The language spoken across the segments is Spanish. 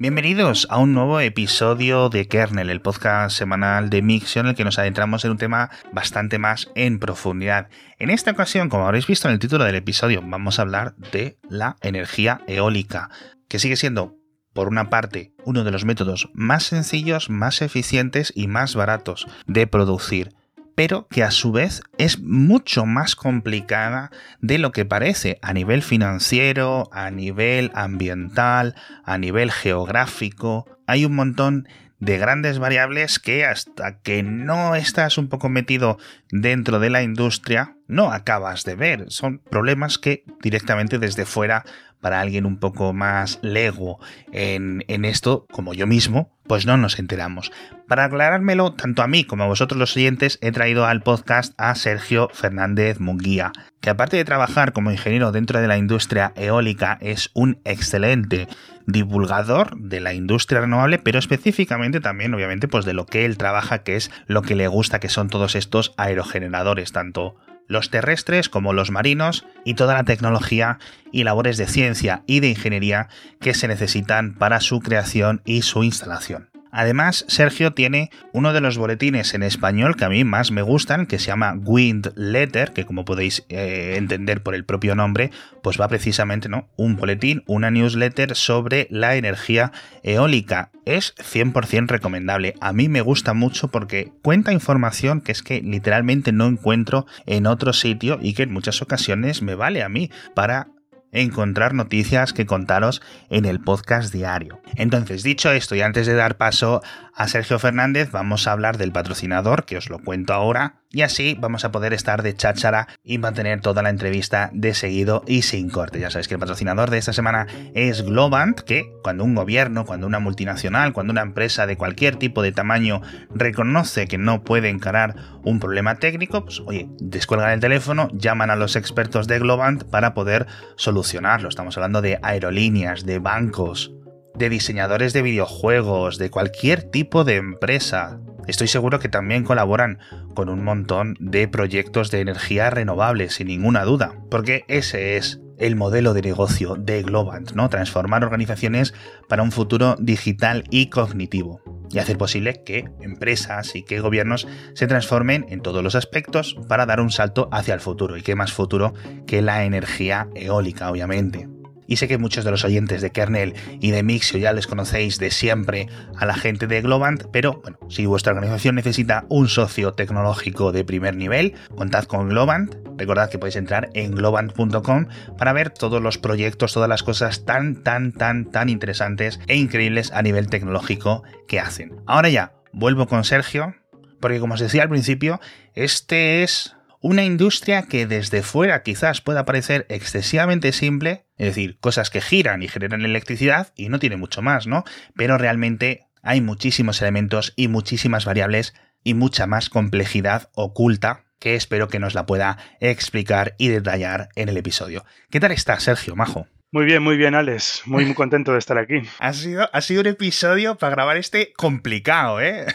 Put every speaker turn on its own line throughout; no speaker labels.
Bienvenidos a un nuevo episodio de Kernel, el podcast semanal de Mixio en el que nos adentramos en un tema bastante más en profundidad. En esta ocasión, como habréis visto en el título del episodio, vamos a hablar de la energía eólica, que sigue siendo, por una parte, uno de los métodos más sencillos, más eficientes y más baratos de producir pero que a su vez es mucho más complicada de lo que parece a nivel financiero, a nivel ambiental, a nivel geográfico. Hay un montón de grandes variables que hasta que no estás un poco metido dentro de la industria, no acabas de ver. Son problemas que directamente desde fuera para alguien un poco más lego en, esto, como yo mismo, pues no nos enteramos. Para aclarármelo tanto a mí como a vosotros los siguientes, he traído al podcast a Sergio Fernández Munguía, que aparte de trabajar como ingeniero dentro de la industria eólica, es un excelente divulgador de la industria renovable, pero específicamente también, obviamente, pues de lo que él trabaja, que es lo que le gusta, que son todos estos aerogeneradores, tanto los terrestres como los marinos y toda la tecnología y labores de ciencia y de ingeniería que se necesitan para su creación y su instalación. Además, Sergio tiene uno de los boletines en español que a mí más me gustan, que se llama Wind Letter, que como podéis eh, entender por el propio nombre, pues va precisamente, ¿no? Un boletín, una newsletter sobre la energía eólica. Es 100% recomendable. A mí me gusta mucho porque cuenta información que es que literalmente no encuentro en otro sitio y que en muchas ocasiones me vale a mí para encontrar noticias que contaros en el podcast diario. Entonces, dicho esto y antes de dar paso a Sergio Fernández, vamos a hablar del patrocinador, que os lo cuento ahora, y así vamos a poder estar de cháchara y mantener toda la entrevista de seguido y sin corte. Ya sabéis que el patrocinador de esta semana es Globant, que cuando un gobierno, cuando una multinacional, cuando una empresa de cualquier tipo de tamaño reconoce que no puede encarar un problema técnico, pues oye, descuelgan el teléfono, llaman a los expertos de Globant para poder solucionarlo. Estamos hablando de aerolíneas, de bancos, de diseñadores de videojuegos, de cualquier tipo de empresa. Estoy seguro que también colaboran con un montón de proyectos de energía renovable, sin ninguna duda, porque ese es el modelo de negocio de Globant, ¿no? Transformar organizaciones para un futuro digital y cognitivo y hacer posible que empresas y que gobiernos se transformen en todos los aspectos para dar un salto hacia el futuro. Y qué más futuro que la energía eólica, obviamente. Y sé que muchos de los oyentes de Kernel y de Mixio ya les conocéis de siempre a la gente de Globant, pero bueno, si vuestra organización necesita un socio tecnológico de primer nivel, contad con Globant. Recordad que podéis entrar en globant.com para ver todos los proyectos, todas las cosas tan, tan, tan, tan interesantes e increíbles a nivel tecnológico que hacen. Ahora ya, vuelvo con Sergio, porque como os decía al principio, este es una industria que desde fuera quizás pueda parecer excesivamente simple, es decir, cosas que giran y generan electricidad y no tiene mucho más, ¿no? Pero realmente hay muchísimos elementos y muchísimas variables y mucha más complejidad oculta que espero que nos la pueda explicar y detallar en el episodio. ¿Qué tal estás, Sergio Majo?
Muy bien, muy bien, Alex. Muy, muy contento de estar aquí.
ha, sido, ha sido un episodio para grabar este complicado, ¿eh?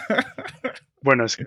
bueno, es que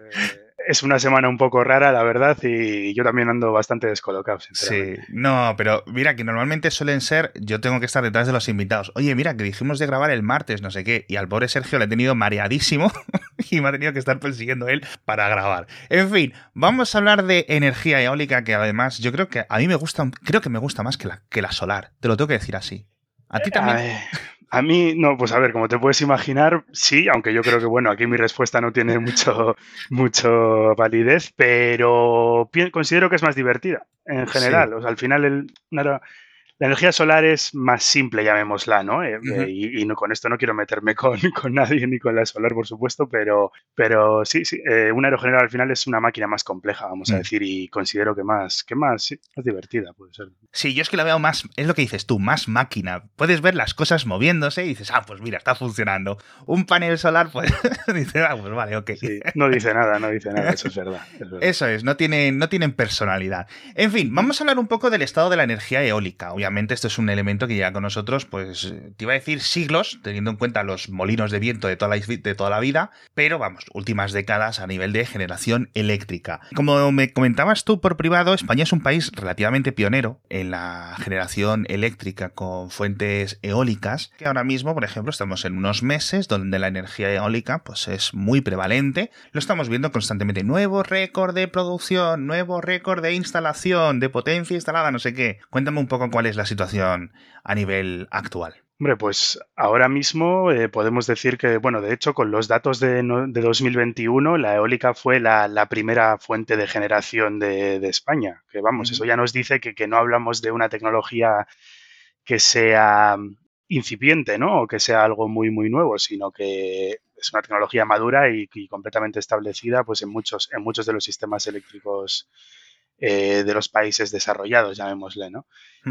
es una semana un poco rara, la verdad, y yo también ando bastante descolocado.
Sí, no, pero mira que normalmente suelen ser, yo tengo que estar detrás de los invitados. Oye, mira, que dijimos de grabar el martes, no sé qué, y al pobre Sergio le he tenido mareadísimo y me ha tenido que estar persiguiendo él para grabar. En fin, vamos a hablar de energía eólica, que además yo creo que a mí me gusta, creo que me gusta más que la, que la solar. Te lo tengo que decir así. ¿A ti también?
A mí, no, pues a ver, como te puedes imaginar, sí, aunque yo creo que, bueno, aquí mi respuesta no tiene mucho, mucho validez, pero considero que es más divertida en general. O sea, al final, el, la energía solar es más simple, llamémosla, ¿no? Eh, eh, y, no, con esto no quiero meterme con, con, nadie ni con la solar, por supuesto, pero, pero sí, sí, eh, un aerogenerador al final es una máquina más compleja, vamos a mm. decir, y considero que más, que más, sí, más divertida puede ser.
Sí, yo es que la veo más, es lo que dices tú, más máquina. Puedes ver las cosas moviéndose y dices, ah, pues mira, está funcionando. Un panel solar, pues dices, ah, pues vale, ok.
no dice nada, no dice nada, eso es verdad.
Eso es, no, tienen, no tienen personalidad. En fin, vamos a hablar un poco del estado de la energía eólica, obviamente esto es un elemento que ya con nosotros, pues te iba a decir siglos, teniendo en cuenta los molinos de viento de toda la, de toda la vida, pero vamos, últimas décadas a nivel de generación eléctrica. Como me comentabas tú por privado, España es un país relativamente pionero en la generación eléctrica con fuentes eólicas, ahora mismo, por ejemplo, estamos en unos meses donde la energía eólica pues es muy prevalente, lo estamos viendo constantemente, nuevo récord de producción, nuevo récord de instalación, de potencia instalada, no sé qué. Cuéntame un poco cuál es la situación a nivel actual.
Hombre, pues ahora mismo eh, podemos decir que, bueno, de hecho, con los datos de, 2021, la eólica fue la, primera fuente de generación de, España. Que vamos, eso ya nos dice que, no hablamos de una tecnología que sea incipiente, ¿no? O que sea algo muy, muy nuevo, sino que es una tecnología madura y, y completamente establecida pues, en, muchos, en muchos de los sistemas eléctricos eh, de los países desarrollados, llamémosle, ¿no?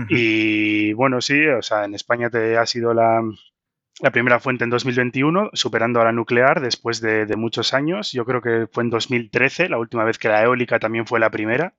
Y bueno, sí, o sea, en España te ha sido la, primera fuente en 2021, superando a la nuclear después de, muchos años. Yo creo que fue en 2013, la última vez que la eólica también fue la primera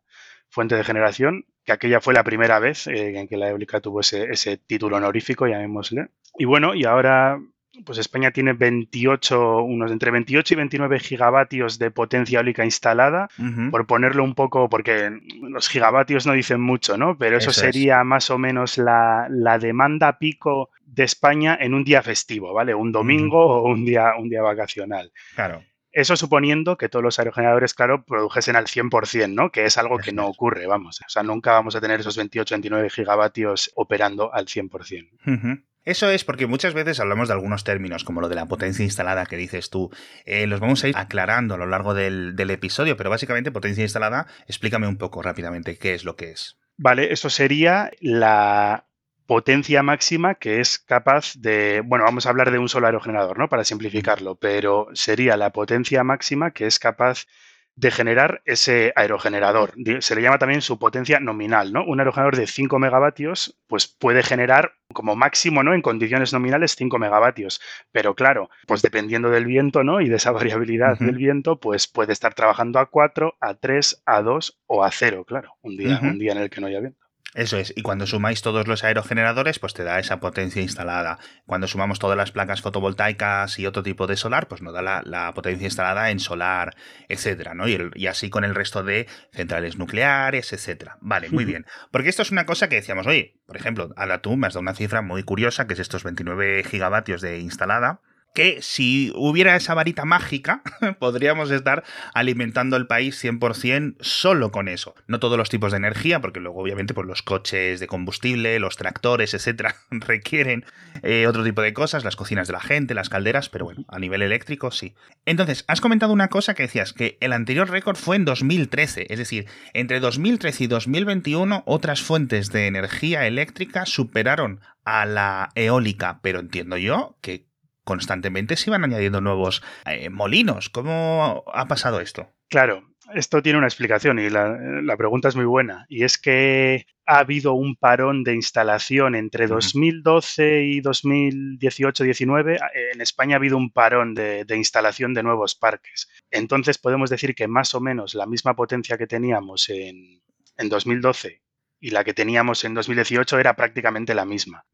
fuente de generación, que aquella fue la primera vez eh, en que la eólica tuvo ese, ese título honorífico, llamémosle. Y bueno, y ahora pues España tiene 28, unos entre 28 y 29 gigavatios de potencia eólica instalada, por ponerlo un poco, porque los gigavatios no dicen mucho, ¿no? Pero eso, sería más o menos la, demanda pico de España en un día festivo, ¿vale? Un domingo o un día, un día vacacional.
Claro.
Eso suponiendo que todos los aerogeneradores, claro, produjesen al 100%, ¿no? Que es algo que no ocurre, vamos. O sea, nunca vamos a tener esos 28, 29 gigavatios operando al 100%.
Eso es porque muchas veces hablamos de algunos términos, como lo de la potencia instalada que dices tú. Eh, los vamos a ir aclarando a lo largo del, episodio, pero básicamente potencia instalada, explícame un poco rápidamente qué es lo que es.
Vale, eso sería la potencia máxima que es capaz de, bueno, vamos a hablar de un solo aerogenerador, ¿no? Para simplificarlo, pero sería la potencia máxima que es capaz de generar ese aerogenerador. Se le llama también su potencia nominal, ¿no? Un aerogenerador de 5 megavatios, pues puede generar como máximo, ¿no? En condiciones nominales 5 megavatios. Pero claro, pues dependiendo del viento, ¿no? Y de esa variabilidad del viento, pues puede estar trabajando a 4, a 3, a 2 o a 0, claro. Un día, un día en el que no haya viento.
Eso es, y cuando sumáis todos los aerogeneradores, pues te da esa potencia instalada. Cuando sumamos todas las placas fotovoltaicas y otro tipo de solar, pues nos da la, potencia instalada en solar, etcétera, ¿no? Y, así con el resto de centrales nucleares, etcétera. Vale, muy bien. Porque esto es una cosa que decíamos, oye, por ejemplo, ahora tú me has dado una cifra muy curiosa, que es estos 29 gigavatios de instalada que si hubiera esa varita mágica, podríamos estar alimentando el país 100% solo con eso. No todos los tipos de energía, porque luego obviamente pues, los coches de combustible, los tractores, etcétera, requieren eh, otro tipo de cosas, las cocinas de la gente, las calderas, pero bueno, a nivel eléctrico sí. Entonces, has comentado una cosa que decías, que el anterior récord fue en 2013, es decir, entre 2013 y 2021 otras fuentes de energía eléctrica superaron a la eólica, pero entiendo yo que constantemente se iban añadiendo nuevos eh, molinos. ¿Cómo ha pasado esto?
Claro, esto tiene una explicación y la, pregunta es muy buena. Y es que ha habido un parón de instalación entre 2012 y 2018-19. En España ha habido un parón de, instalación de nuevos parques. Entonces podemos decir que más o menos la misma potencia que teníamos en, en 2012 y la que teníamos en 2018 era prácticamente la misma.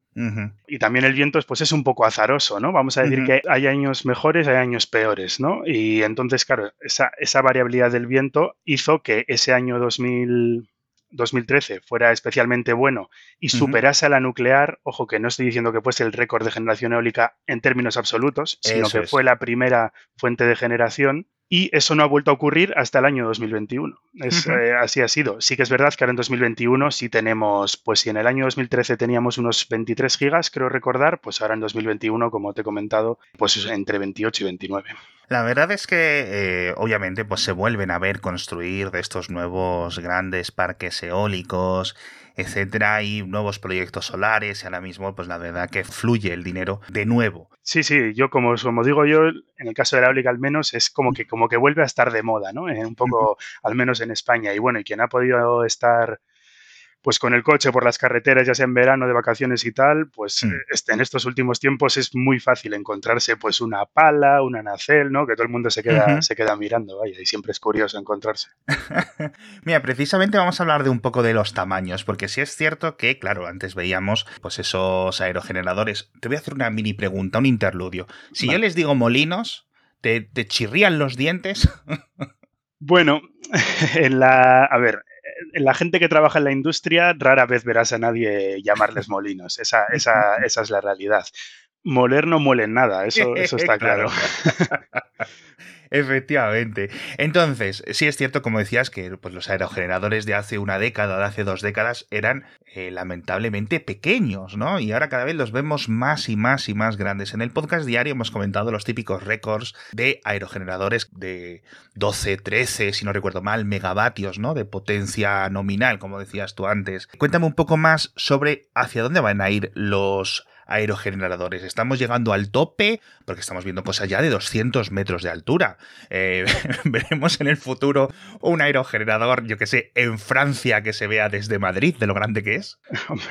Y también el viento pues es un poco azaroso, ¿no? Vamos a decir que hay años mejores, hay años peores, ¿no? Y entonces, claro, esa, esa variabilidad del viento hizo que ese año 2000, 2013 fuera especialmente bueno y superase a la nuclear, ojo que no estoy diciendo que fuese el récord de generación eólica en términos absolutos, sino que fue la primera fuente de generación y eso no ha vuelto a ocurrir hasta el año 2021. Es, eh, así ha sido. Sí que es verdad que ahora en 2021 sí tenemos, pues si en el año 2013 teníamos unos 23 gigas, creo recordar, pues ahora en 2021, como te he comentado, pues entre 28 y 29.
La verdad es que, eh, obviamente, pues se vuelven a ver construir de estos nuevos grandes parques eólicos, etcétera, y nuevos proyectos solares, y ahora mismo, pues la verdad que fluye el dinero de nuevo.
Sí, sí, yo como, como digo yo, en el caso de la eólica al menos, es como que, como que vuelve a estar de moda, ¿no? Eh, un poco, al menos en España. Y bueno, y quien ha podido estar pues con el coche por las carreteras, ya sea en verano, de vacaciones y tal, pues mm. este, en estos últimos tiempos es muy fácil encontrarse pues una pala, una nacel, ¿no? Que todo el mundo se queda, se queda mirando, vaya, y siempre es curioso encontrarse.
Mira, precisamente vamos a hablar de un poco de los tamaños, porque sí es cierto que, claro, antes veíamos pues esos aerogeneradores. Te voy a hacer una mini pregunta, un interludio. Si yo les digo molinos, ¿te, te chirrían los dientes?
bueno, en la. A ver, la gente que trabaja en la industria, rara vez verás a nadie llamarles molinos. Esa, esa, esa es la realidad. Moler no muele nada, eso, eso está claro.
Efectivamente. Entonces, sí es cierto, como decías, que pues, los aerogeneradores de hace una década, de hace dos décadas, eran eh, lamentablemente pequeños, ¿no? Y ahora cada vez los vemos más y más y más grandes. En el podcast diario hemos comentado los típicos récords de aerogeneradores de 12, 13, si no recuerdo mal, megavatios, ¿no? De potencia nominal, como decías tú antes. Cuéntame un poco más sobre hacia dónde van a ir los aerogeneradores. Estamos llegando al tope porque estamos viendo cosas ya de 200 metros de altura. Eh, veremos en el futuro un aerogenerador, yo que sé, en Francia que se vea desde Madrid, de lo grande que es.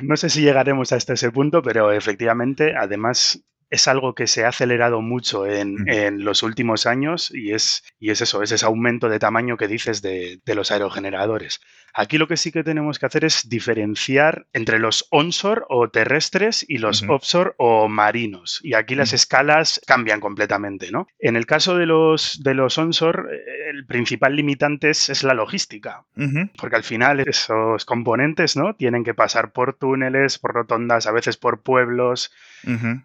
No sé si llegaremos hasta ese punto, pero efectivamente, además, es algo que se ha acelerado mucho en, en, los últimos años y es, y es eso, es ese aumento de tamaño que dices de, de, los aerogeneradores. Aquí lo que sí que tenemos que hacer es diferenciar entre los onshore o terrestres y los offshore o marinos. Y aquí las escalas cambian completamente, ¿no? En el caso de los, de los onshore, eh, el principal limitante es, la logística. Porque al final esos componentes, ¿no? Tienen que pasar por túneles, por rotondas, a veces por pueblos,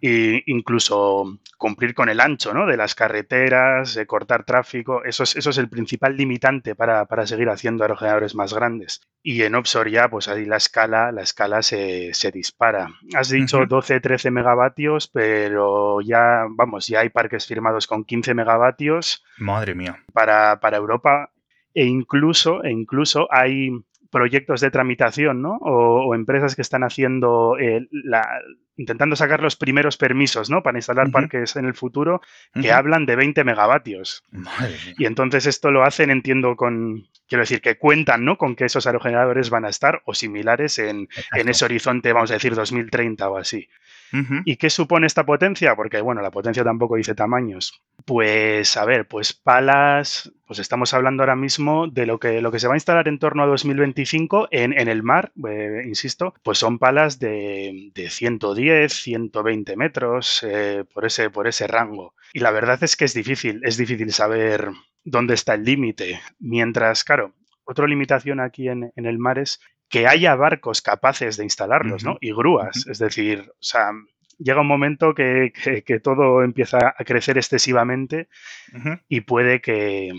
e incluso cumplir con el ancho, ¿no? De las carreteras, de cortar tráfico. Eso es, eso es el principal limitante para, para seguir haciendo aerogeneradores más grandes. Y en offshore ya, pues ahí la escala, la escala se, dispara. Has dicho 12, 13 megavatios, pero ya, vamos, ya hay parques firmados con 15 megavatios.
Madre mía.
Para, para Europa. E incluso, e incluso hay proyectos de tramitación, ¿no? O, empresas que están haciendo, eh, la, intentando sacar los primeros permisos, ¿no? Para instalar parques en el futuro, que hablan de 20 megavatios. Y entonces esto lo hacen, entiendo, con, quiero decir, que cuentan, ¿no? Con que esos aerogeneradores van a estar o similares en, en ese horizonte, vamos a decir, 2030 o así. ¿Y qué supone esta potencia? Porque, bueno, la potencia tampoco dice tamaños. Pues, a ver, pues palas, pues estamos hablando ahora mismo de lo que, lo que se va a instalar en torno a 2025 en, en el mar, eh, insisto, pues son palas de, de 110, 120 metros, eh, por, ese, por ese rango. Y la verdad es que es difícil, es difícil saber dónde está el límite. Mientras, claro, otra limitación aquí en, en, el mar es que haya barcos capaces de instalarlos, ¿no? Y grúas. Es decir, o sea, llega un momento que, todo empieza a crecer excesivamente y puede que,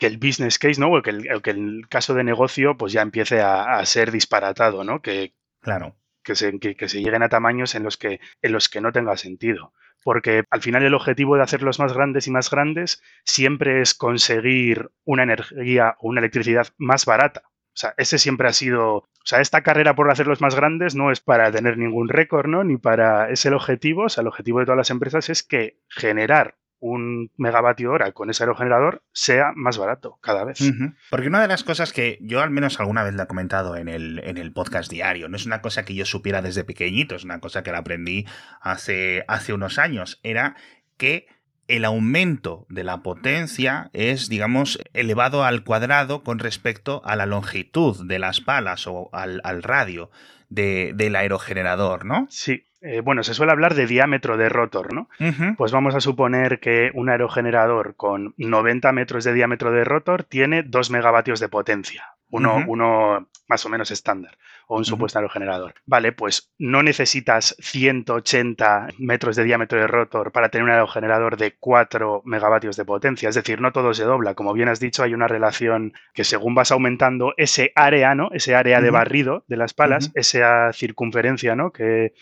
el business case, ¿no? O que el, que el, caso de negocio pues ya empiece a, ser disparatado, ¿no? Que,
claro.
Que se, que, se, lleguen a tamaños en los que, en los que no tenga sentido. Porque al final el objetivo de hacerlos más grandes y más grandes siempre es conseguir una energía o una electricidad más barata. O sea, ese siempre ha sido, o sea, esta carrera por hacerlos más grandes no es para tener ningún récord, ¿no? Ni para, es el objetivo, o sea, el objetivo de todas las empresas es que generar un megavatio hora con ese aerogenerador sea más barato cada vez.
Porque una de las cosas que yo al menos alguna vez le he comentado en el, en el podcast diario, no es una cosa que yo supiera desde pequeñito, es una cosa que la aprendí hace, hace unos años, era que el aumento de la potencia es, digamos, elevado al cuadrado con respecto a la longitud de las palas o al, radio del aerogenerador, ¿no?
Sí. Eh, bueno, se suele hablar de diámetro de rotor, ¿no? Pues vamos a suponer que un aerogenerador con 90 metros de diámetro de rotor tiene 2 megavatios de potencia. Uno, uno más o menos estándar o un supuesto aerogenerador. Vale, pues no necesitas 180 metros de diámetro de rotor para tener un aerogenerador de 4 megavatios de potencia. Es decir, no todo se dobla. Como bien has dicho, hay una relación que según vas aumentando ese área, ¿no? Ese área de barrido de las palas, esa circunferencia, ¿no? Que,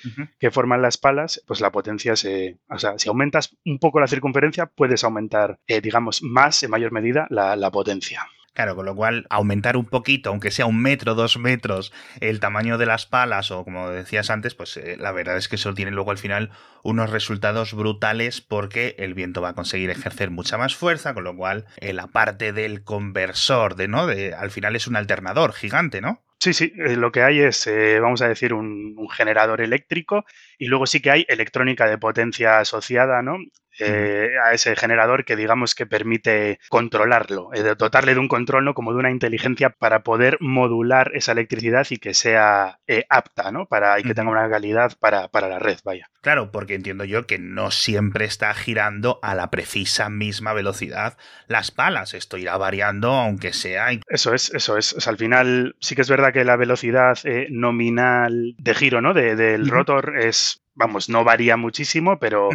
forman las palas, pues la potencia se... O sea, si aumentas un poco la circunferencia, puedes aumentar, eh, digamos, más, en mayor medida, la potencia.
Claro, con lo cual aumentar un poquito, aunque sea un metro, dos metros, el tamaño de las palas o como decías antes, pues eh, la verdad es que eso tiene luego al final unos resultados brutales porque el viento va a conseguir ejercer mucha más fuerza, con lo cual eh, la parte del conversor, de, ¿no? De, al final es un alternador gigante, ¿no?
Sí, sí, eh, lo que hay es, eh, vamos a decir, un, generador eléctrico y luego sí que hay electrónica de potencia asociada, ¿no? Eh, a ese generador que digamos que permite controlarlo, dotarle de un control, ¿no? Como de una inteligencia para poder modular esa electricidad y que sea apta, ¿no? Para, y que tenga una calidad para, para la red, vaya.
Claro, porque entiendo yo que no siempre está girando a la precisa misma velocidad las palas. Esto irá variando, aunque sea.
Eso es, eso es. al final sí que es verdad que la velocidad eh, nominal de giro, ¿no? del rotor es, vamos, no varía muchísimo, pero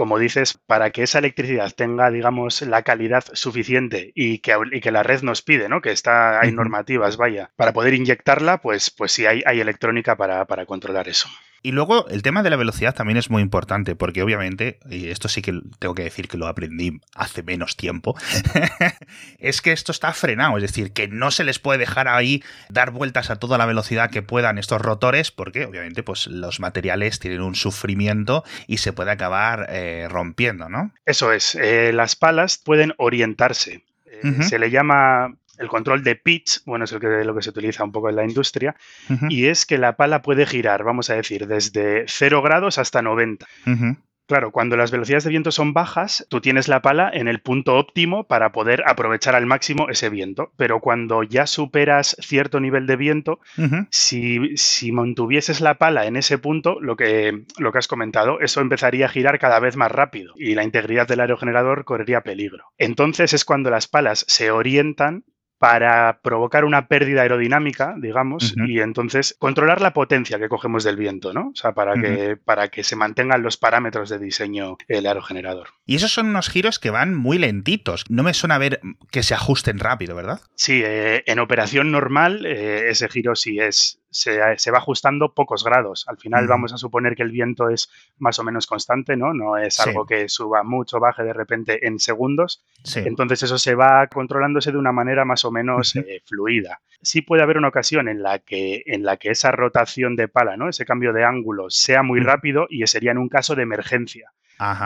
como dices, para que esa electricidad tenga, digamos, la calidad suficiente y que, que la red nos pide, ¿no? Que está, hay normativas, vaya, para poder inyectarla, pues, pues sí hay, hay electrónica para, para controlar eso.
Y luego el tema de la velocidad también es muy importante, porque obviamente, y esto sí que tengo que decir que lo aprendí hace menos tiempo, es que esto está frenado, es decir, que no se les puede dejar ahí dar vueltas a toda la velocidad que puedan estos rotores, porque obviamente pues los materiales tienen un sufrimiento y se puede acabar eh, rompiendo, ¿no?
Eso es, eh, las palas pueden orientarse. Eh, se le llama el control de pitch, bueno, es el que, lo que se utiliza un poco en la industria, y es que la pala puede girar, vamos a decir, desde 0 grados hasta 90. Claro, cuando las velocidades de viento son bajas, tú tienes la pala en el punto óptimo para poder aprovechar al máximo ese viento. Pero cuando ya superas cierto nivel de viento, si, si, mantuvieses la pala en ese punto, lo que, lo que has comentado, eso empezaría a girar cada vez más rápido y la integridad del aerogenerador correría peligro. Entonces es cuando las palas se orientan para provocar una pérdida aerodinámica, digamos, y entonces controlar la potencia que cogemos del viento, ¿no? O sea, para, que, para que se mantengan los parámetros de diseño el aerogenerador.
Y esos son unos giros que van muy lentitos. No me suena a ver que se ajusten rápido, ¿verdad?
Sí, eh, en operación normal eh, ese giro sí es, se, va ajustando pocos grados. Al final vamos a suponer que el viento es más o menos constante, ¿no? No es algo que suba mucho, baje de repente en segundos. Entonces eso se va controlándose de una manera más o menos eh, fluida. Sí puede haber una ocasión en la que, en la que esa rotación de pala, ¿no? Ese cambio de ángulo sea muy rápido y sería en un caso de emergencia.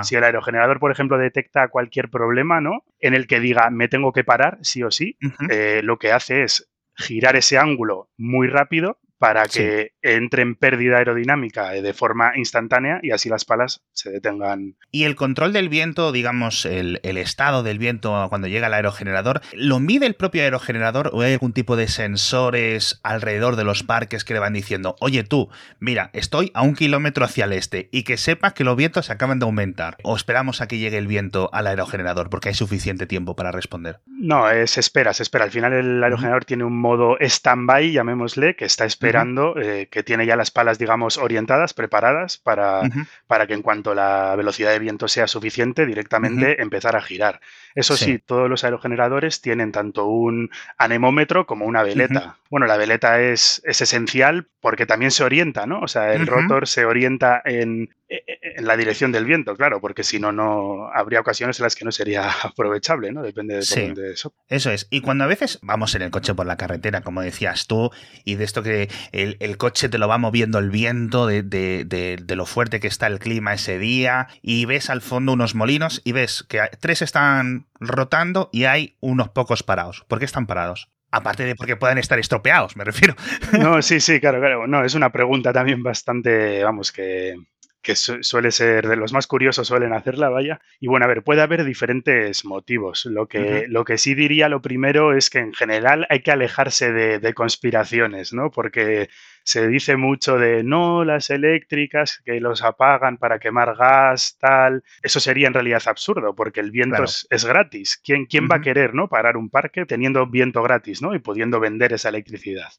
Si el aerogenerador, por ejemplo, detecta cualquier problema, ¿no? En el que diga me tengo que parar, sí o sí, eh, lo que hace es girar ese ángulo muy rápido para que entre en pérdida aerodinámica de forma instantánea y así las palas se detengan.
Y el control del viento, digamos, el, estado del viento cuando llega al aerogenerador, ¿lo mide el propio aerogenerador o hay algún tipo de sensores alrededor de los parques que le van diciendo, oye tú, mira, estoy a un kilómetro hacia el este y que sepas que los vientos acaban de aumentar? ¿O esperamos a que llegue el viento al aerogenerador porque hay suficiente tiempo para responder?
No, se espera, se espera. Al final el aerogenerador tiene un modo stand-by, llamémosle, que está esperando. Eh, que tiene ya las palas, digamos, orientadas, preparadas para, para que en cuanto la velocidad de viento sea suficiente, directamente empezar a girar. Eso sí. todos los aerogeneradores tienen tanto un anemómetro como una veleta. Bueno, la veleta es, es, esencial porque también se orienta, ¿no? O sea, el rotor se orienta en, en la dirección del viento, claro, porque si no, no habría ocasiones en las que no sería aprovechable, ¿no? Depende de, eso.
Eso es. Y cuando a veces vamos en el coche por la carretera, como decías tú, y de esto que el, coche te lo va moviendo el viento, de, de, lo fuerte que está el clima ese día, y ves al fondo unos molinos y ves que tres están rotando y hay unos pocos parados. ¿Por qué están parados? Aparte de porque puedan estar estropeados, me refiero.
No, sí, sí, claro, claro. No, es una pregunta también bastante, vamos, que, que suele ser de los más curiosos suelen hacerla, vaya. Y bueno, a ver, puede haber diferentes motivos. Lo que, lo que sí diría lo primero es que en general hay que alejarse de, conspiraciones, ¿no? Porque se dice mucho de no, las eléctricas que los apagan para quemar gas, tal. Eso sería en realidad absurdo, porque el viento es, gratis. ¿Quién, quién va a querer, ¿no? Parar un parque teniendo viento gratis, ¿no? Y pudiendo vender esa electricidad.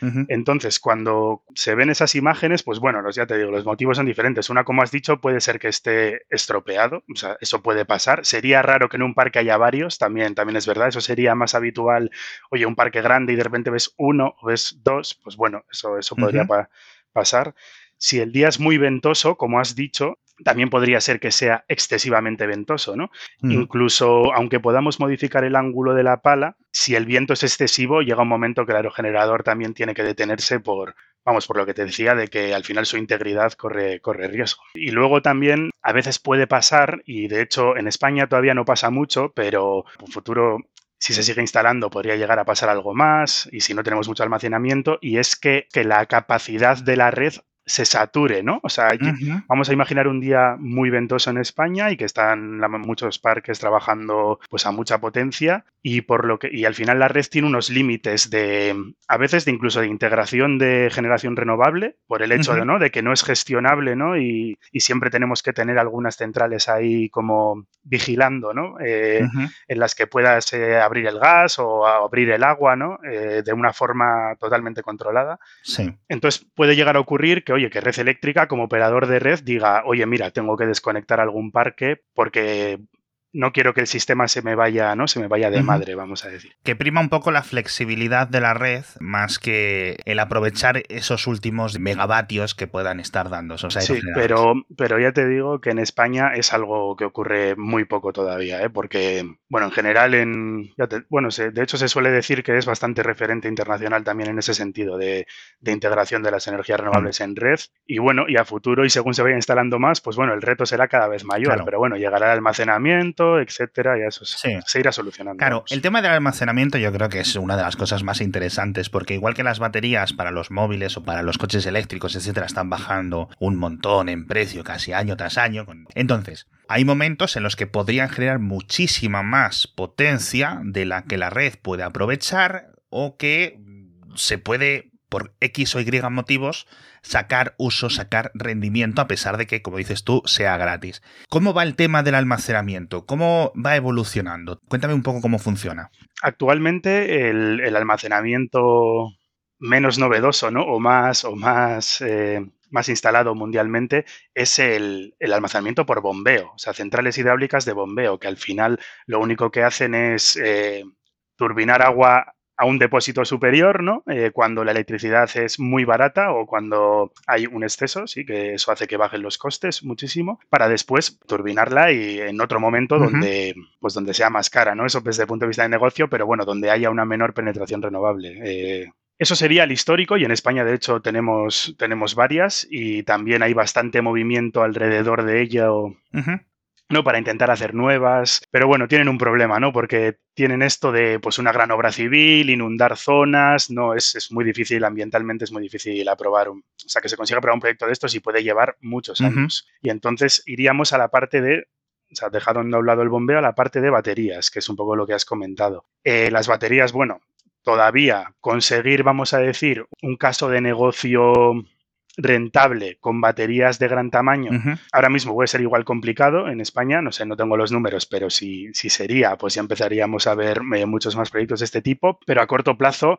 Entonces, cuando se ven esas imágenes, pues bueno, los, ya te digo, los motivos son diferentes. Una, como has dicho, puede ser que esté estropeado, o sea, eso puede pasar. Sería raro que en un parque haya varios, también, también es verdad. Eso sería más habitual, oye, un parque grande y de repente ves uno o ves dos, pues bueno, eso, eso podría pasar. Si el día es muy ventoso, como has dicho, también podría ser que sea excesivamente ventoso, ¿no? Mm. Incluso, aunque podamos modificar el ángulo de la pala, si el viento es excesivo, llega un momento que el aerogenerador también tiene que detenerse por, vamos, por lo que te decía, de que al final su integridad corre, corre riesgo. Y luego también a veces puede pasar, y de hecho en España todavía no pasa mucho, pero en futuro si se sigue instalando podría llegar a pasar algo más y si no tenemos mucho almacenamiento y es que, que la capacidad de la red se sature, ¿no? O sea, vamos a imaginar un día muy ventoso en España y que están muchos parques trabajando pues a mucha potencia y por lo que y al final la red tiene unos límites de a veces de incluso de integración de generación renovable por el hecho de no de que no es gestionable, ¿no? Y, siempre tenemos que tener algunas centrales ahí como vigilando, ¿no? Eh, en las que puedas eh, abrir el gas o abrir el agua, ¿no? Eh, de una forma totalmente controlada.
Sí.
Entonces puede llegar a ocurrir que oye, que Red Eléctrica como operador de red diga, oye, mira, tengo que desconectar algún parque porque no quiero que el sistema se me vaya, ¿no? Se me vaya de madre, vamos a decir.
Que prima un poco la flexibilidad de la red más que el aprovechar esos últimos megavatios que puedan estar dando esos
Sí, pero, pero ya te digo que en España es algo que ocurre muy poco todavía, ¿eh? Porque, bueno, en general, en, bueno, de hecho se suele decir que es bastante referente internacional también en ese sentido de, integración de las energías renovables mm. en red. Y bueno, y a futuro y según se vaya instalando más, pues bueno, el reto será cada vez mayor, pero bueno, llegará el almacenamiento etcétera, y eso se irá solucionando.
Claro, el tema del almacenamiento yo creo que es una de las cosas más interesantes, porque igual que las baterías para los móviles o para los coches eléctricos, etcétera, están bajando un montón en precio casi año tras año. Entonces, hay momentos en los que podrían generar muchísima más potencia de la que la red puede aprovechar o que se puede, por X o Y motivos, sacar uso, sacar rendimiento, a pesar de que, como dices tú, sea gratis. ¿Cómo va el tema del almacenamiento? ¿Cómo va evolucionando? Cuéntame un poco cómo funciona.
Actualmente el, almacenamiento menos novedoso, ¿no? O más, o más, eh, más instalado mundialmente es el, almacenamiento por bombeo, o sea, centrales hidráulicas de bombeo, que al final lo único que hacen es eh, turbinar agua a un depósito superior, ¿no? Eh, cuando la electricidad es muy barata o cuando hay un exceso, sí, que eso hace que bajen los costes muchísimo, para después turbinarla y en otro momento donde, pues donde sea más cara, ¿no? Eso desde el punto de vista de negocio, pero bueno, donde haya una menor penetración renovable. Eh, eso sería el histórico y en España de hecho tenemos, tenemos varias y también hay bastante movimiento alrededor de ella o, ¿no? Para intentar hacer nuevas. Pero bueno, tienen un problema, ¿no? Porque tienen esto de pues una gran obra civil, inundar zonas, no, es, es muy difícil, ambientalmente es muy difícil aprobar, un, o sea, que se consiga aprobar un proyecto de estos y puede llevar muchos años. Y entonces iríamos a la parte de o sea, dejado a un lado el bombeo, a la parte de baterías, que es un poco lo que has comentado. Eh, las baterías, bueno, todavía conseguir, vamos a decir, un caso de negocio rentable con baterías de gran tamaño, ahora mismo puede ser igual complicado en España, no sé, no tengo los números, pero si, si sería, pues ya empezaríamos a ver eh, muchos más proyectos de este tipo, pero a corto plazo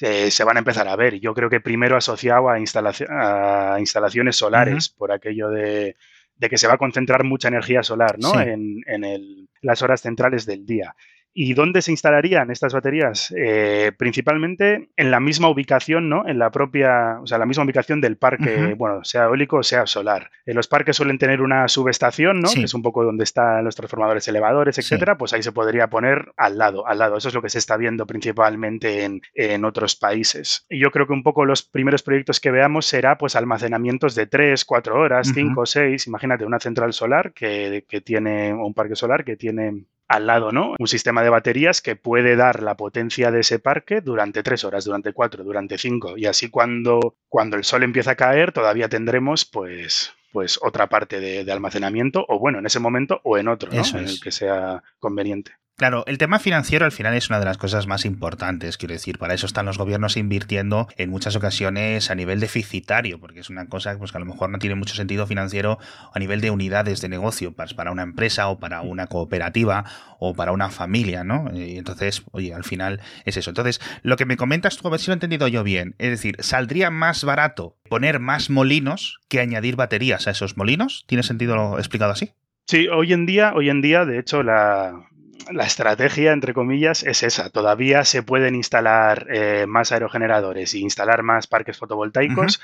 eh, se van a empezar a ver. Yo creo que primero asociado a, a instalaciones solares, por aquello de, que se va a concentrar mucha energía solar ¿no? en, en las horas centrales del día. ¿Y dónde se instalarían estas baterías? Eh, principalmente en la misma ubicación, ¿no? En la propia, o sea, la misma ubicación del parque, bueno, sea eólico o sea solar. En los parques suelen tener una subestación, ¿no? Que es un poco donde están los transformadores elevadores, etcétera. Pues ahí se podría poner al lado, al lado. Eso es lo que se está viendo principalmente en, en otros países. Y yo creo que un poco los primeros proyectos que veamos será, pues, almacenamientos de 3, 4 horas, 5, 6. Imagínate una central solar que, que tiene, o un parque solar que tiene al lado, ¿no? Un sistema de baterías que puede dar la potencia de ese parque durante tres horas, durante cuatro, durante cinco. Y así cuando, cuando el sol empieza a caer, todavía tendremos, pues, pues otra parte de, almacenamiento, o bueno, en ese momento o en otro, ¿no? En el que sea conveniente.
Claro, el tema financiero al final es una de las cosas más importantes, quiero decir, para eso están los gobiernos invirtiendo en muchas ocasiones a nivel deficitario, porque es una cosa pues, que a lo mejor no tiene mucho sentido financiero a nivel de unidades de negocio, para una empresa o para una cooperativa o para una familia, ¿no? Y entonces, oye, al final es eso. Entonces, lo que me comentas tú, a ver si lo he entendido yo bien, es decir, ¿saldría más barato poner más molinos que añadir baterías a esos molinos? ¿Tiene sentido lo explicado así?
Sí, hoy en día, hoy en día, de hecho, la, la estrategia, entre comillas, es esa. Todavía se pueden instalar eh, más aerogeneradores e instalar más parques fotovoltaicos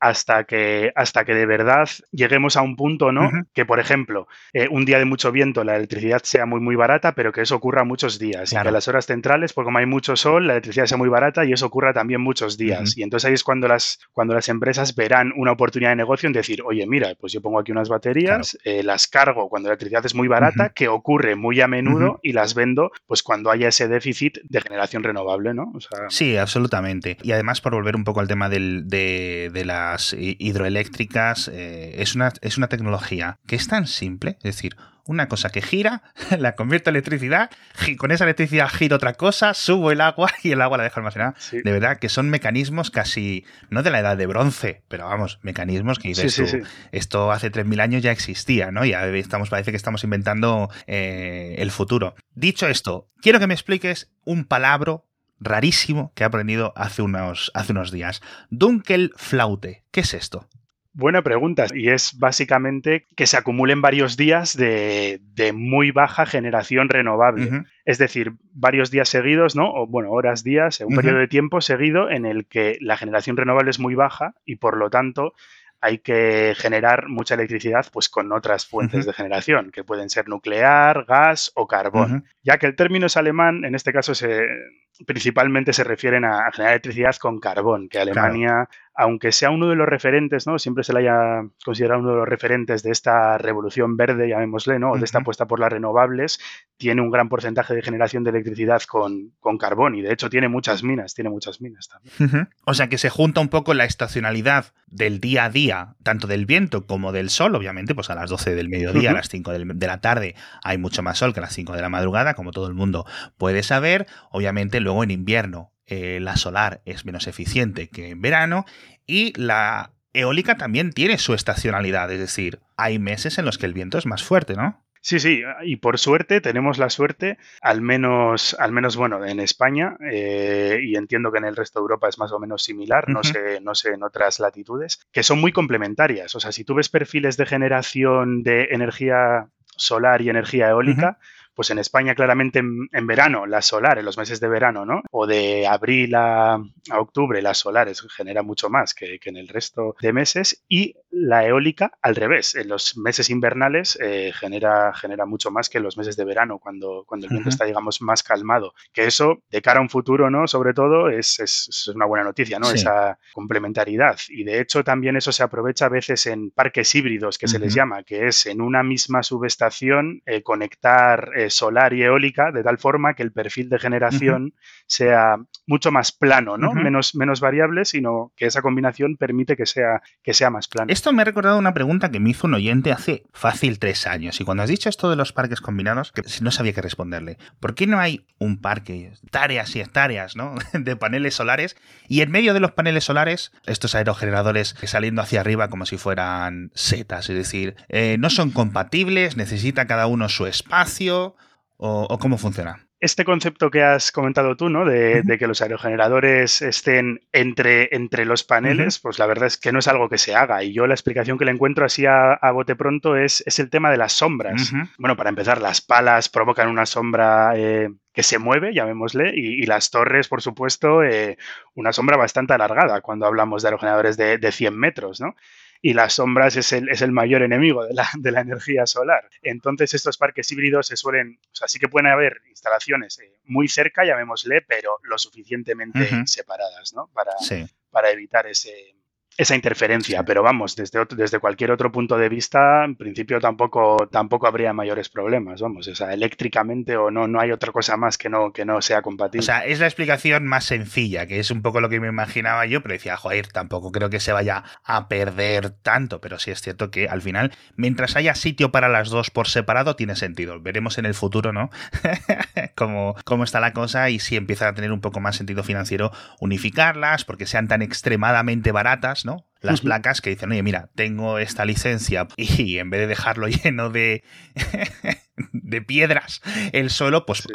hasta que, hasta que de verdad lleguemos a un punto, ¿no? Que, por ejemplo, eh, un día de mucho viento la electricidad sea muy, muy barata, pero que eso ocurra muchos días. Y que a las horas centrales, porque como hay mucho sol, la electricidad sea muy barata y eso ocurra también muchos días. Y entonces ahí es cuando las, cuando las empresas verán una oportunidad de negocio en decir, oye, mira, pues yo pongo aquí unas baterías, eh, las cargo cuando la electricidad es muy barata, que ocurre muy a menudo, y las vendo pues cuando haya ese déficit de generación renovable, ¿no?
sí, absolutamente. Y además, por volver un poco al tema de, las hidroeléctricas, eh, es, una, es una tecnología que es tan simple, es decir, una cosa que gira, la convierto en electricidad, con esa electricidad giro otra cosa, subo el agua y el agua la dejo almacenada. De verdad que son mecanismos casi, no de la edad de bronce, pero vamos, mecanismos que dices esto hace 3.000 años ya existía, ¿no? Y ya estamos, parece que estamos inventando eh, el futuro. Dicho esto, quiero que me expliques un palabra rarísimo que he aprendido hace unos, hace unos días. Dunkelflaute. ¿Qué es esto?
Buena pregunta. Y es básicamente que se acumulen varios días de, muy baja generación renovable. Es decir, varios días seguidos, ¿no? O bueno, horas, días, un periodo de tiempo seguido en el que la generación renovable es muy baja y por lo tanto hay que generar mucha electricidad pues con otras fuentes de generación, que pueden ser nuclear, gas o carbón. Ya que el término es alemán, en este caso se, principalmente se refieren a, generar electricidad con carbón, que Alemania aunque sea uno de los referentes, ¿no? Siempre se le haya considerado uno de los referentes de esta revolución verde, llamémosle, ¿no? O de esta apuesta por las renovables, tiene un gran porcentaje de generación de electricidad con, con carbón y de hecho tiene muchas minas, tiene muchas minas también.
O sea que se junta un poco la estacionalidad del día a día, tanto del viento como del sol, obviamente, pues a las 12 del mediodía, a las 5 de la tarde hay mucho más sol que a las 5 de la madrugada, como todo el mundo puede saber, obviamente luego en invierno eh, la solar es menos eficiente que en verano y la eólica también tiene su estacionalidad, es decir, hay meses en los que el viento es más fuerte, ¿no?
Sí, sí, y por suerte tenemos la suerte, al menos, al menos bueno, en España, eh, y entiendo que en el resto de Europa es más o menos similar, no sé, no sé en otras latitudes, que son muy complementarias. O sea, si tú ves perfiles de generación de energía solar y energía eólica, pues en España claramente en, verano, la solar, en los meses de verano, ¿no? O de abril a, octubre, la solar genera mucho más que, en el resto de meses y la eólica al revés, en los meses invernales eh, genera, genera mucho más que en los meses de verano, cuando, cuando el viento está, digamos, más calmado. Que eso, de cara a un futuro, ¿no? Sobre todo, es, es, una buena noticia, ¿no? Esa complementariedad. Y de hecho también eso se aprovecha a veces en parques híbridos, que se les llama, que es en una misma subestación eh, conectar eh, solar y eólica, de tal forma que el perfil de generación sea mucho más plano, ¿no? menos, menos variable, sino que esa combinación permite que sea, que sea más plano.
Esto me ha recordado una pregunta que me hizo un oyente hace fácil tres años. Y cuando has dicho esto de los parques combinados, que no sabía qué responderle. ¿Por qué no hay un parque, hectáreas y hectáreas, ¿no? de paneles solares? Y en medio de los paneles solares, estos aerogeneradores saliendo hacia arriba como si fueran setas. Es decir, eh, no son compatibles, necesita cada uno su espacio o, cómo funciona?
este concepto que has comentado tú, ¿no? De, que los aerogeneradores estén entre, entre los paneles, pues la verdad es que no es algo que se haga. Y yo la explicación que le encuentro así a, bote pronto es, es, el tema de las sombras. Bueno, para empezar, las palas provocan una sombra eh, que se mueve, llamémosle, y, las torres, por supuesto, eh, una sombra bastante alargada cuando hablamos de aerogeneradores de, de 100 metros, ¿no? Y las sombras es el, es el mayor enemigo de la, de la, energía solar. Entonces estos parques híbridos se suelen, o sea, sí que pueden haber instalaciones eh, muy cerca, llamémosle, pero lo suficientemente separadas, ¿no? Para, para evitar ese, esa interferencia, pero vamos, desde, desde cualquier otro punto de vista, en principio tampoco, tampoco habría mayores problemas, vamos, o sea, eléctricamente o no, no hay otra cosa más que no, que no sea compatible.
O sea, es la explicación más sencilla, que es un poco lo que me imaginaba yo, pero decía, joder, tampoco creo que se vaya a perder tanto, pero sí es cierto que al final, mientras haya sitio para las dos por separado, tiene sentido. Veremos en el futuro, ¿no? cómo, cómo está la cosa y si empieza a tener un poco más sentido financiero unificarlas, porque sean tan extremadamente baratas, las placas que dicen, oye, mira, tengo esta licencia y en vez de dejarlo lleno de, de piedras el suelo, pues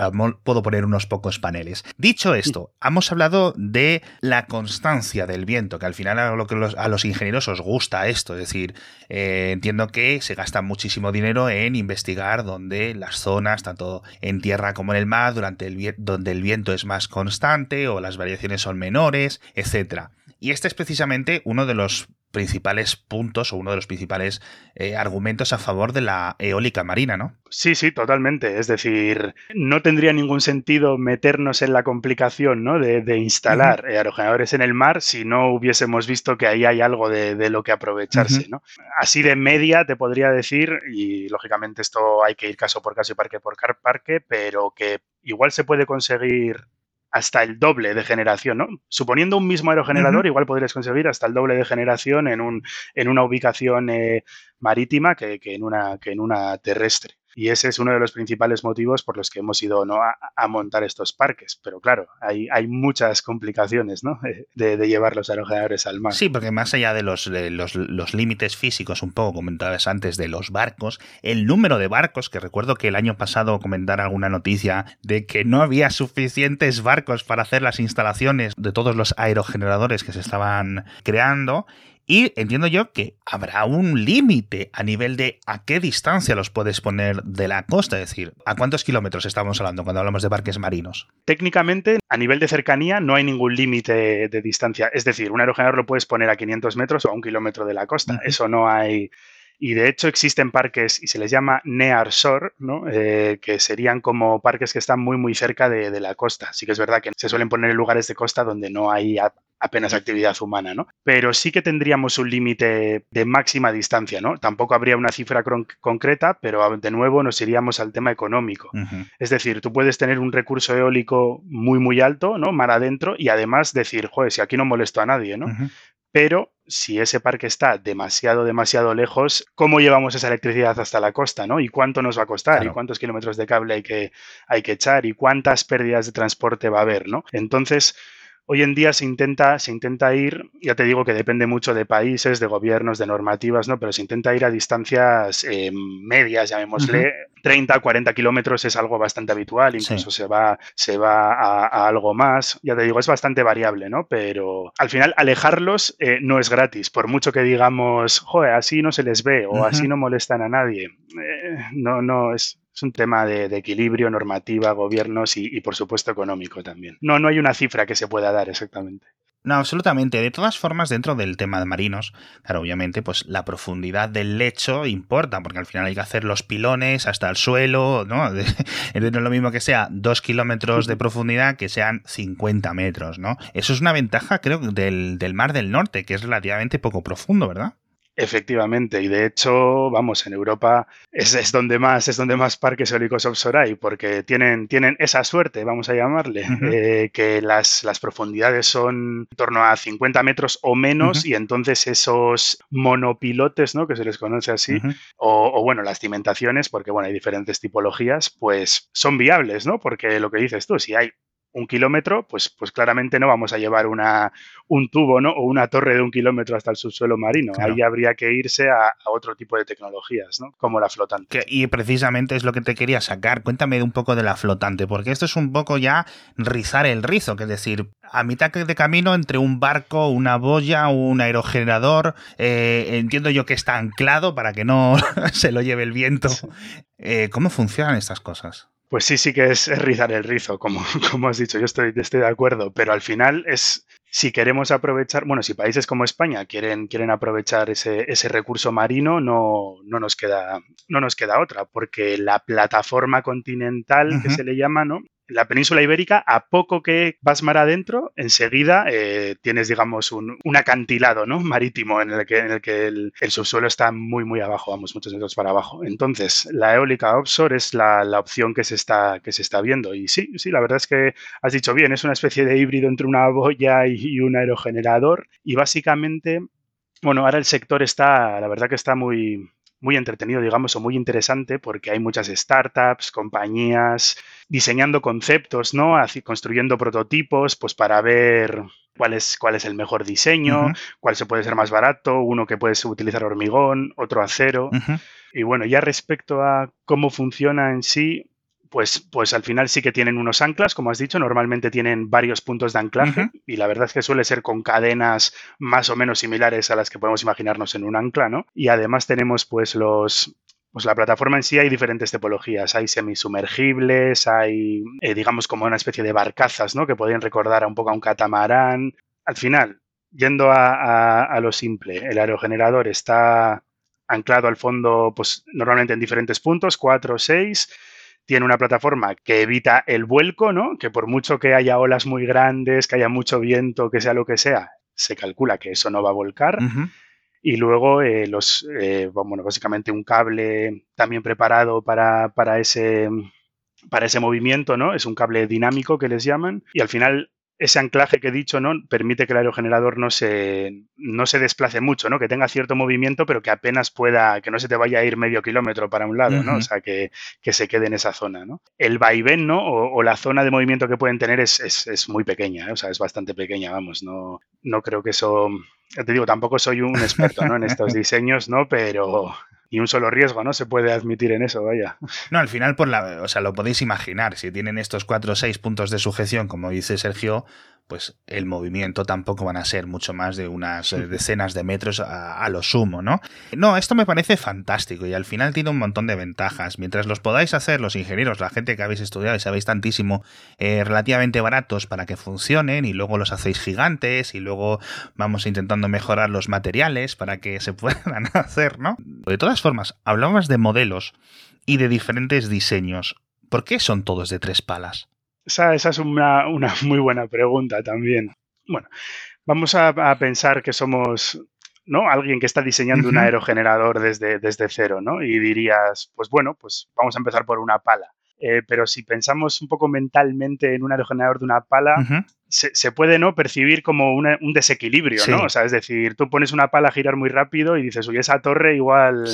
puedo poner unos pocos paneles. Dicho esto, hemos hablado de la constancia del viento, que al final a, lo que a los ingenieros os gusta esto, es decir, eh, entiendo que se gasta muchísimo dinero en investigar donde las zonas, tanto en tierra como en el mar, durante el donde el viento es más constante o las variaciones son menores, etcétera. Y este es precisamente uno de los principales puntos o uno de los principales eh, argumentos a favor de la eólica marina, ¿no?
Sí, sí, totalmente. Es decir, no tendría ningún sentido meternos en la complicación ¿no? de, instalar aerogeneradores en el mar si no hubiésemos visto que ahí hay algo de, lo que aprovecharse. ¿no? Así de media te podría decir, y lógicamente esto hay que ir caso por caso y parque por parque, pero que igual se puede conseguir hasta el doble de generación, ¿no? Suponiendo un mismo aerogenerador, igual podrías conseguir hasta el doble de generación en, un, en una ubicación eh, marítima que, en una, que en una terrestre. Y ese es uno de los principales motivos por los que hemos ido ¿no? a, montar estos parques. Pero claro, hay, hay muchas complicaciones ¿no? de, llevar los aerogeneradores al mar.
Sí, porque más allá de los, los, límites físicos, un poco comentabas antes, de los barcos, el número de barcos, que recuerdo que el año pasado comentar alguna noticia de que no había suficientes barcos para hacer las instalaciones de todos los aerogeneradores que se estaban creando y entiendo yo que habrá un límite a nivel de a qué distancia los puedes poner de la costa, es decir, a cuántos kilómetros estamos hablando cuando hablamos de parques marinos.
Técnicamente, a nivel de cercanía, no hay ningún límite de distancia. Es decir, un aerogenerador lo puedes poner a 500 metros o a un kilómetro de la costa. Eso no hay y de hecho existen parques y se les llama Near Shore, ¿no? Eh, que serían como parques que están muy muy cerca de, la costa. Sí que es verdad que se suelen poner en lugares de costa donde no hay apenas actividad humana, ¿no? Pero sí que tendríamos un límite de máxima distancia, ¿no? Tampoco habría una cifra concreta, pero de nuevo nos iríamos al tema económico. Es decir, tú puedes tener un recurso eólico muy muy alto, ¿no? Mar adentro y además decir, joder, si aquí no molesto a nadie, ¿no? pero si ese parque está demasiado, demasiado lejos, ¿cómo llevamos esa electricidad hasta la costa? ¿no? ¿Y cuánto nos va a costar? ¿Y cuántos kilómetros de cable hay que, hay que echar? ¿Y cuántas pérdidas de transporte va a haber? ¿no? Entonces, Hoy en día se intenta, se intenta ir, ya te digo que depende mucho de países, de gobiernos, de normativas, ¿no? Pero se intenta ir a distancias eh, medias, llamémosle. 30, 40 kilómetros es algo bastante habitual, incluso se va, se va a, algo más. Ya te digo, es bastante variable, ¿no? Pero al final alejarlos eh, no es gratis. Por mucho que digamos, joder, así no se les ve o así no molestan a nadie. Eh, no, no, es, es un tema de, equilibrio, normativa, gobiernos y, por supuesto económico también. No, no hay una cifra que se pueda dar exactamente.
No, absolutamente. De todas formas, dentro del tema de marinos, claro, obviamente, pues la profundidad del lecho importa, porque al final hay que hacer los pilones hasta el suelo, ¿no? no es lo mismo que sea dos kilómetros de profundidad que sean 50 metros, ¿no? Eso es una ventaja, creo, del, del Mar del Norte, que es relativamente poco profundo, ¿verdad?
Efectivamente, y de hecho, vamos, en Europa es, donde más es donde más parques eólicos offshore hay, porque tienen, tienen esa suerte, vamos a llamarle, eh, que las, las, profundidades son en torno a 50 metros o menos, y entonces esos monopilotes, ¿no? Que se les conoce así, o, o, bueno, las cimentaciones, porque bueno, hay diferentes tipologías, pues son viables, ¿no? Porque lo que dices tú, si hay un kilómetro, pues, pues claramente no vamos a llevar una, un tubo ¿no? o una torre de un kilómetro hasta el subsuelo marino. Ahí habría que irse a, otro tipo de tecnologías, ¿no? como la flotante.
y precisamente es lo que te quería sacar. Cuéntame un poco de la flotante, porque esto es un poco ya rizar el rizo, que es decir, a mitad de camino entre un barco, una boya, un aerogenerador, eh, entiendo yo que está anclado para que no se lo lleve el viento. Eh, ¿Cómo funcionan estas cosas?
Pues sí, sí que es, rizar el rizo, como, como has dicho, yo estoy, estoy de acuerdo, pero al final es, si queremos aprovechar, bueno, si países como España quieren, quieren aprovechar ese, ese recurso marino, no, no, nos queda, no nos queda otra, porque la plataforma continental que se le llama, ¿no? La península ibérica, a poco que vas mar adentro, enseguida eh, tienes, digamos, un, acantilado ¿no? marítimo en el que, el, subsuelo está muy, muy abajo, vamos, muchos metros para abajo. Entonces, la eólica offshore es la, opción que se, está, que se está viendo. Y sí, sí, la verdad es que has dicho bien, es una especie de híbrido entre una boya y un aerogenerador. Y básicamente, bueno, ahora el sector está, la verdad que está muy, muy entretenido, digamos, o muy interesante, porque hay muchas startups, compañías diseñando conceptos, ¿no? Así, construyendo prototipos, pues para ver cuál es, cuál es el mejor diseño, cuál se puede ser más barato, uno que puedes utilizar hormigón, otro acero. Y bueno, ya respecto a cómo funciona en sí, pues, pues al final sí que tienen unos anclas, como has dicho, normalmente tienen varios puntos de anclaje y la verdad es que suele ser con cadenas más o menos similares a las que podemos imaginarnos en un ancla, ¿no? Y además tenemos pues los, pues la plataforma en sí hay diferentes tipologías. Hay semisumergibles, hay, eh, digamos, como una especie de barcazas, ¿no? Que podrían recordar un poco a un catamarán. Al final, yendo a, lo simple, el aerogenerador está anclado al fondo, pues normalmente en diferentes puntos, 4 o 6. Tiene una plataforma que evita el vuelco, ¿no? Que por mucho que haya olas muy grandes, que haya mucho viento, que sea lo que sea, se calcula que eso no va a volcar. Y luego eh, los, eh, bueno, básicamente un cable también preparado para, para, ese, para ese movimiento, ¿no? Es un cable dinámico que les llaman. Y al final ese anclaje que he dicho, ¿no? Permite que el aerogenerador no se, no se desplace mucho, ¿no? Que tenga cierto movimiento, pero que apenas pueda, que no se te vaya a ir medio kilómetro para un lado, ¿no? O sea, que, se quede en esa zona, ¿no? El vaivén, ¿no? O, la zona de movimiento que pueden tener es, es, muy pequeña, ¿eh? o sea, es bastante pequeña, vamos, no, no creo que eso... te digo, tampoco soy un experto, ¿no? En estos diseños, ¿no? Pero, y un solo riesgo, ¿no? Se puede admitir en eso, vaya.
No, al final, por la, o sea, lo podéis imaginar, si tienen estos cuatro o seis puntos de sujeción, como dice Sergio, pues el movimiento tampoco van a ser mucho más de unas eh, decenas de metros a, lo sumo, ¿no? No, esto me parece fantástico y al final tiene un montón de ventajas. Mientras los podáis hacer los ingenieros, la gente que habéis estudiado y sabéis tantísimo, eh, relativamente baratos para que funcionen y luego los hacéis gigantes y luego vamos intentando mejorar los materiales para que se puedan hacer, ¿no? De todas formas, hablabas de modelos y de diferentes diseños. ¿Por qué son todos de tres palas?
Esa, es una, muy buena pregunta también. Bueno, vamos a, pensar que somos ¿no? Alguien que está diseñando un aerogenerador desde, desde cero, ¿no? Y dirías, pues bueno, pues vamos a empezar por una pala. Eh, pero si pensamos un poco mentalmente en un aerogenerador de una pala, se, puede no percibir como un desequilibrio, ¿no? O sea, es decir, tú pones una pala a girar muy rápido y dices, oye, esa torre igual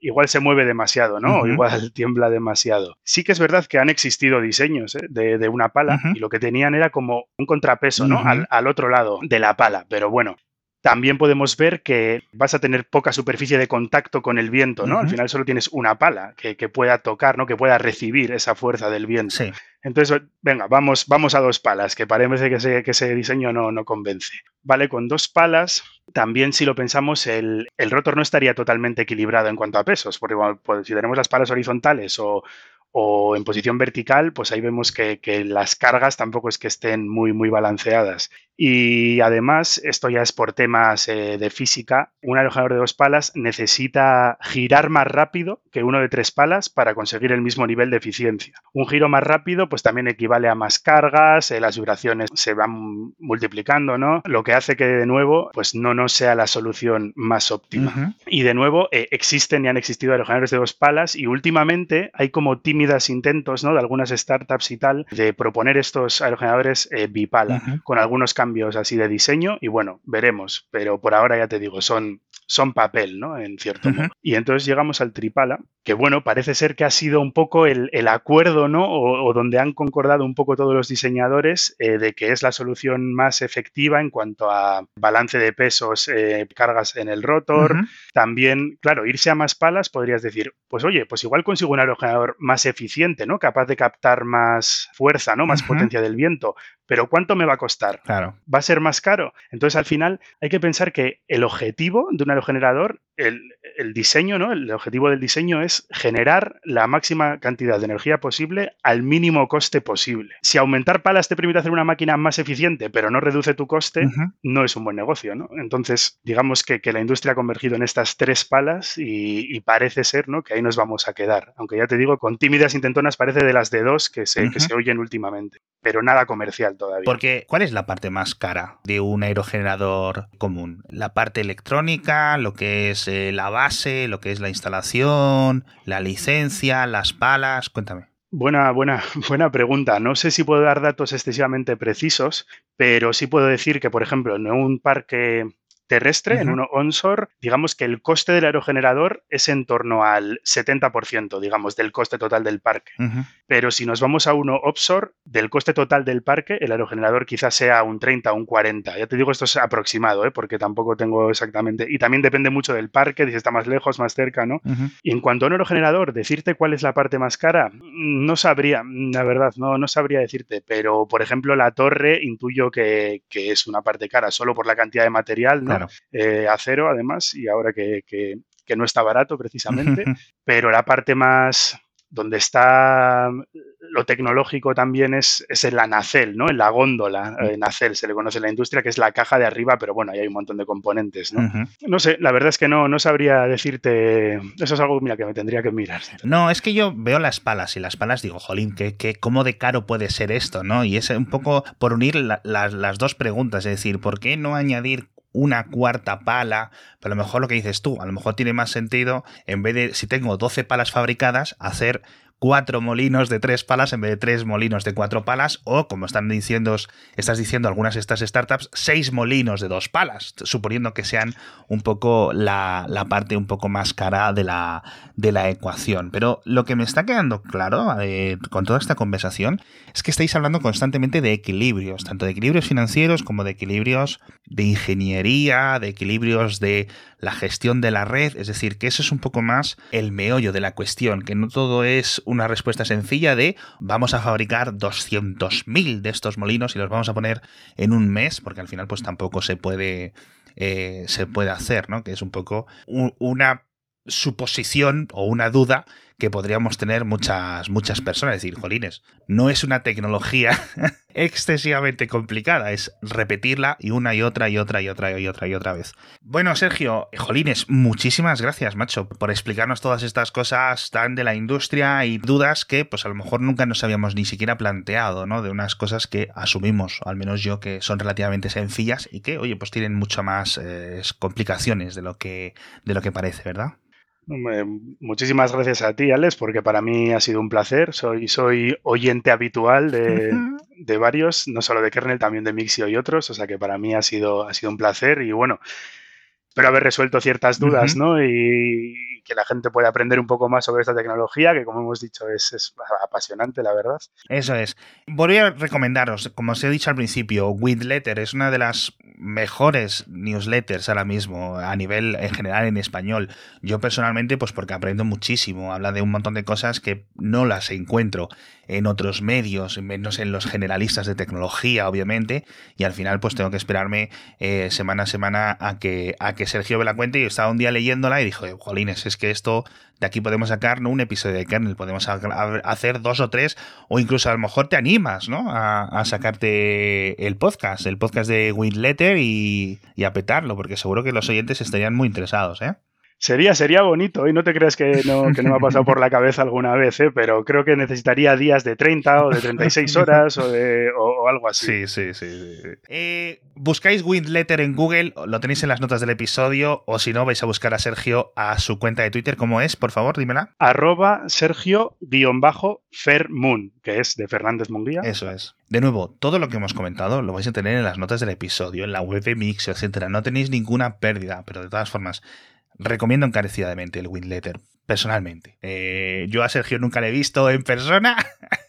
igual se mueve demasiado, ¿no? O igual tiembla demasiado. Sí que es verdad que han existido diseños ¿eh? de, una pala y lo que tenían era como un contrapeso, ¿no? Al, otro lado de la pala. Pero bueno, también podemos ver que vas a tener poca superficie de contacto con el viento, ¿no? Al final solo tienes una pala que, pueda tocar, ¿no? Que pueda recibir esa fuerza del viento. Sí. Entonces, venga, vamos, vamos a dos palas, que parece que ese, que ese diseño no, no convence. Vale, con dos palas también si lo pensamos, el, rotor no estaría totalmente equilibrado en cuanto a pesos, porque pues, si tenemos las palas horizontales o, o en posición vertical, pues ahí vemos que, las cargas tampoco es que estén muy, muy balanceadas. Y además, esto ya es por temas eh, de física, un aerogenerador de dos palas necesita girar más rápido que uno de tres palas para conseguir el mismo nivel de eficiencia. Un giro más rápido, pues también equivale a más cargas, eh, las vibraciones se van multiplicando, ¿no? Lo que hace que de nuevo, pues no no sea la solución más óptima. Y de nuevo, eh, existen y han existido aerogeneradores de dos palas y últimamente hay como tímidas intentos, ¿no? De algunas startups y tal, de proponer estos aerogeneradores bipala, con algunos cambios así de diseño y bueno, veremos, pero por ahora ya te digo, son, son papel, ¿no? En cierto modo. Y entonces llegamos al Tripala, que bueno, parece ser que ha sido un poco el, acuerdo, ¿no? O, donde han concordado un poco todos los diseñadores eh, de que es la solución más efectiva en cuanto a balance de pesos, eh, cargas en el rotor. También, claro, irse a más palas podrías decir, pues oye, pues igual consigo un aerogenerador más eficiente, ¿no? Capaz de captar más fuerza, ¿no? Más potencia del viento. Pero ¿cuánto me va a costar?
Claro.
¿Va a ser más caro? Entonces, al final, hay que pensar que el objetivo de un aerogenerador, el, el diseño, ¿no? El objetivo del diseño es generar la máxima cantidad de energía posible al mínimo coste posible. Si aumentar palas te permite hacer una máquina más eficiente, pero no reduce tu coste, no es un buen negocio, ¿no? Entonces, digamos que, la industria ha convergido en estas tres palas y, parece ser, ¿no? Que ahí nos vamos a quedar. Aunque ya te digo, con tímidas intentonas parece de las de dos que se, que se oyen últimamente, pero nada comercial todavía.
Porque, ¿cuál es la parte más cara de un aerogenerador común? ¿La parte electrónica, lo que es eh, la base, lo que es la instalación, la licencia, las palas? Cuéntame.
Buena, buena, buena pregunta. No sé si puedo dar datos excesivamente precisos, pero sí puedo decir que, por ejemplo, en un parque terrestre, en uno onshore, digamos que el coste del aerogenerador es en torno al 70%, digamos, del coste total del parque. Pero si nos vamos a uno offshore, del coste total del parque, el aerogenerador quizás sea un 30 o un 40. Ya te digo, esto es aproximado, ¿eh? porque tampoco tengo exactamente. Y también depende mucho del parque, si está más lejos, más cerca, ¿no? Y en cuanto a un aerogenerador, decirte cuál es la parte más cara, no sabría, la verdad, no, no sabría decirte. Pero, por ejemplo, la torre, intuyo que, que es una parte cara, solo por la cantidad de material, ¿no? Eh, acero además, y ahora que, no está barato precisamente, pero la parte más, donde está lo tecnológico también es, es en la nacel, ¿no? En la góndola, mm. en nacel se le conoce en la industria, que es la caja de arriba, pero bueno, ahí hay un montón de componentes, ¿no? No sé, la verdad es que no, no sabría decirte. Eso es algo mira, que me tendría que mirar.
No, es que yo veo las palas y las palas digo, jolín, que, que cómo de caro puede ser esto, ¿no? Y es un poco por unir las dos preguntas, es decir, ¿por qué no añadir una cuarta pala, pero a lo mejor lo que dices tú, a lo mejor tiene más sentido, en vez de, si tengo 12 palas fabricadas, hacer cuatro molinos de tres palas en vez de tres molinos de cuatro palas, o como están diciendo, estás diciendo algunas de estas startups, seis molinos de dos palas, suponiendo que sean un poco la, parte un poco más cara de la, de la ecuación. Pero lo que me está quedando claro eh, con toda esta conversación es que estáis hablando constantemente de equilibrios, tanto de equilibrios financieros como de equilibrios de ingeniería, de equilibrios de la gestión de la red, es decir, que eso es un poco más el meollo de la cuestión, que no todo es una respuesta sencilla de vamos a fabricar 200.000 de estos molinos y los vamos a poner en un mes, porque al final pues tampoco se puede, eh, se puede hacer, ¿no? Que es un poco una suposición o una duda que podríamos tener muchas, muchas personas. Es decir, jolines, no es una tecnología excesivamente complicada, es repetirla y una y otra y otra y otra y otra y otra vez. Bueno, Sergio, jolines, muchísimas gracias, macho, por explicarnos todas estas cosas tan de la industria y dudas que, pues a lo mejor nunca nos habíamos ni siquiera planteado, ¿no? De unas cosas que asumimos, al menos yo, que son relativamente sencillas y que, oye, pues tienen mucho más eh, complicaciones de lo que, de lo que parece, ¿verdad?
Muchísimas gracias a ti, Alex, porque para mí ha sido un placer. Soy, soy oyente habitual de, de varios, no solo de Kernel, también de Mixio y otros, o sea que para mí ha sido, ha sido un placer. Y bueno, espero haber resuelto ciertas dudas, ¿no? Y, que la gente pueda aprender un poco más sobre esta tecnología, que como hemos dicho es, apasionante, la verdad.
Eso es. Voy a recomendaros, como os he dicho al principio, Letter es una de las mejores newsletters ahora mismo a nivel en general en español. Yo personalmente, pues porque aprendo muchísimo, habla de un montón de cosas que no las encuentro en otros medios, menos en los generalistas de tecnología, obviamente, y al final pues tengo que esperarme eh, semana a semana a que, a que Sergio me la cuente y yo estaba un día leyéndola y dijo, jolines, es que esto de aquí podemos sacar no un episodio de kernel, podemos hacer dos o tres, o incluso a lo mejor te animas, ¿no? A, sacarte el podcast, el podcast de Winletter y, y a petarlo, porque seguro que los oyentes estarían muy interesados, ¿eh?
Sería, sería bonito, y no te crees que no, que no me ha pasado por la cabeza alguna vez, ¿eh? pero creo que necesitaría días de 30 o de 36 horas o, de, o, algo así.
Sí, sí, sí. Eh, buscáis Windletter en Google, lo tenéis en las notas del episodio, o si no, vais a buscar a Sergio a su cuenta de Twitter. ¿Cómo es? Por favor, dímela.
Arroba Sergio-Fermoon, que es de Fernández Munguía.
Eso es. De nuevo, todo lo que hemos comentado lo vais a tener en las notas del episodio, en la web de Mix, etcétera. No tenéis ninguna pérdida, pero de todas formas recomiendo encarecidamente el Winletter, personalmente. Eh, yo a Sergio nunca le he visto en persona.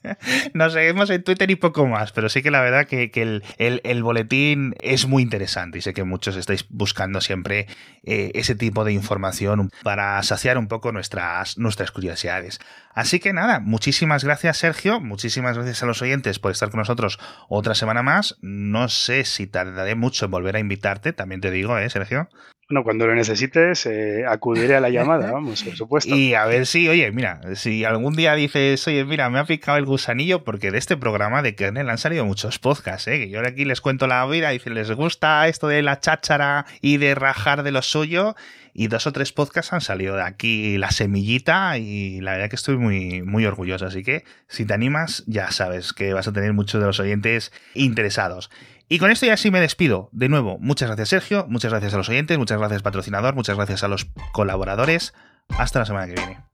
Nos seguimos en Twitter y poco más, pero sí que la verdad que, el, boletín es muy interesante y sé que muchos estáis buscando siempre eh, ese tipo de información para saciar un poco nuestras, nuestras curiosidades. Así que nada, muchísimas gracias Sergio, muchísimas gracias a los oyentes por estar con nosotros otra semana más. No sé si tardaré mucho en volver a invitarte, también te digo, ¿eh, Sergio?
Bueno, cuando lo necesites, eh, acudiré a la llamada, vamos, por supuesto.
Y a ver si, oye, mira, si algún día dices, oye, mira, me ha picado el gusanillo, porque de este programa de Kernel han salido muchos podcasts, ¿eh? Que yo ahora aquí les cuento la vida y si les gusta esto de la cháchara y de rajar de lo suyo, y dos o tres podcasts han salido de aquí la semillita y la verdad que estoy muy, muy orgulloso. Así que si te animas, ya sabes que vas a tener muchos de los oyentes interesados. Y con esto ya sí me despido. De nuevo, muchas gracias Sergio, muchas gracias a los oyentes, muchas gracias patrocinador, muchas gracias a los colaboradores. Hasta la semana que viene.